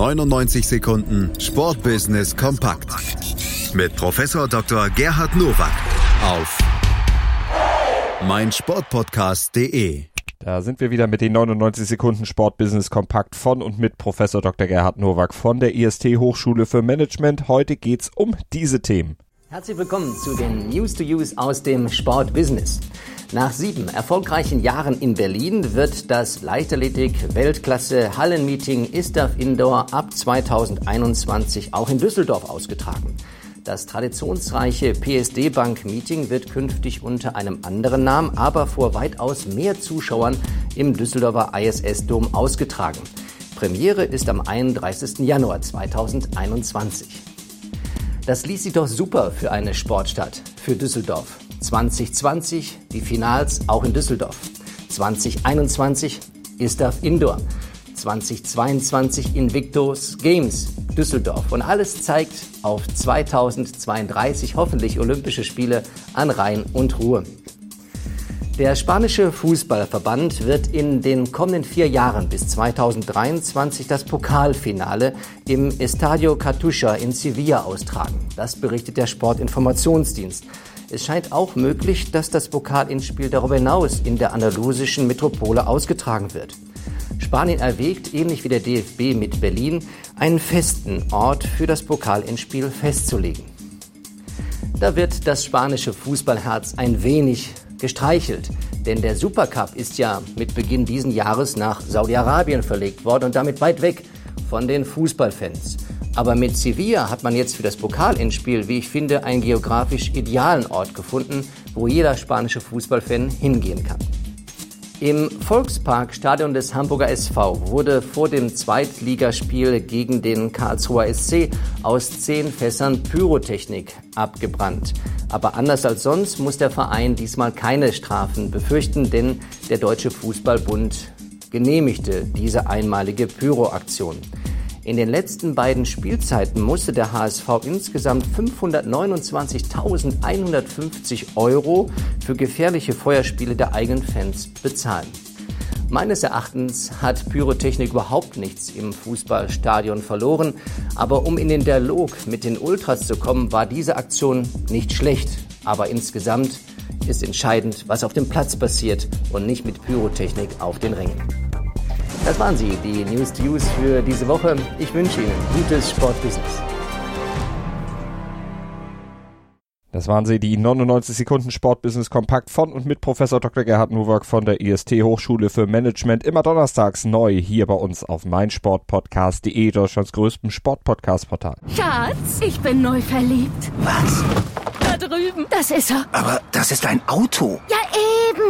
99 Sekunden Sportbusiness kompakt mit Professor Dr. Gerhard Nowak auf meinsportpodcast.de. Da sind wir wieder mit den 99 Sekunden Sportbusiness kompakt von und mit Professor Dr. Gerhard Nowak von der IST Hochschule für Management. Heute geht's um diese Themen. Herzlich willkommen zu den News to Use aus dem Sportbusiness. Nach sieben erfolgreichen Jahren in Berlin wird das Leichtathletik-Weltklasse Hallenmeeting ISTAF Indoor ab 2021 auch in Düsseldorf ausgetragen. Das traditionsreiche PSD Bank Meeting wird künftig unter einem anderen Namen, aber vor weitaus mehr Zuschauern im Düsseldorfer ISS Dom ausgetragen. Premiere ist am 31. Januar 2021. Das ließ sich doch super für eine Sportstadt, für Düsseldorf. 2020 die Finals auch in Düsseldorf. 2021 ISTAF Indoor. 2022 Invictus Games Düsseldorf. Und alles zeigt auf 2032 hoffentlich Olympische Spiele an Rhein und Ruhr. Der spanische Fußballverband wird in den kommenden vier Jahren bis 2023 das Pokalfinale im Estadio Cartucha in Sevilla austragen. Das berichtet der Sportinformationsdienst. Es scheint auch möglich, dass das Pokalendspiel darüber hinaus in der andalusischen Metropole ausgetragen wird. Spanien erwägt, ähnlich wie der DFB mit Berlin, einen festen Ort für das Pokalendspiel festzulegen. Da wird das spanische Fußballherz ein wenig gestreichelt, denn der Supercup ist ja mit Beginn diesen Jahres nach Saudi-Arabien verlegt worden und damit weit weg von den Fußballfans. Aber mit Sevilla hat man jetzt für das Pokalendspiel, wie ich finde, einen geografisch idealen Ort gefunden, wo jeder spanische Fußballfan hingehen kann. Im Volksparkstadion des Hamburger SV wurde vor dem Zweitligaspiel gegen den Karlsruher SC aus zehn Fässern Pyrotechnik abgebrannt. Aber anders als sonst muss der Verein diesmal keine Strafen befürchten, denn der Deutsche Fußballbund genehmigte diese einmalige Pyroaktion. In den letzten beiden Spielzeiten musste der HSV insgesamt 529.150 Euro für gefährliche Feuerspiele der eigenen Fans bezahlen. Meines Erachtens hat Pyrotechnik überhaupt nichts im Fußballstadion verloren, aber um in den Dialog mit den Ultras zu kommen, war diese Aktion nicht schlecht. Aber insgesamt ist entscheidend, was auf dem Platz passiert und nicht mit Pyrotechnik auf den Rängen. Das waren sie, die News to Use für diese Woche. Ich wünsche Ihnen gutes Sportbusiness. Das waren sie, die 99 Sekunden Sportbusiness kompakt von und mit Professor Dr. Gerhard Nowak von der IST Hochschule für Management. Immer donnerstags neu hier bei uns auf meinsportpodcast.de, Deutschlands größtem Sportpodcast-Portal. Schatz, ich bin neu verliebt. Was? Da drüben. Das ist er. Aber das ist ein Auto. Ja, eben.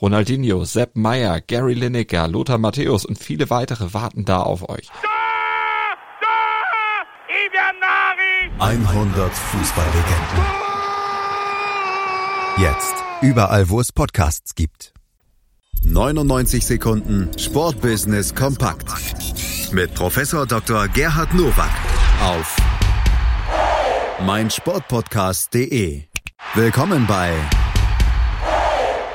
Ronaldinho, Sepp Meyer, Gary Lineker, Lothar Matthäus und viele weitere warten da auf euch. 100 Fußballlegenden. Jetzt. Überall, wo es Podcasts gibt. 99 Sekunden Sportbusiness kompakt. Mit Professor Dr. Gerhard Nowak auf meinsportpodcast.de. Willkommen bei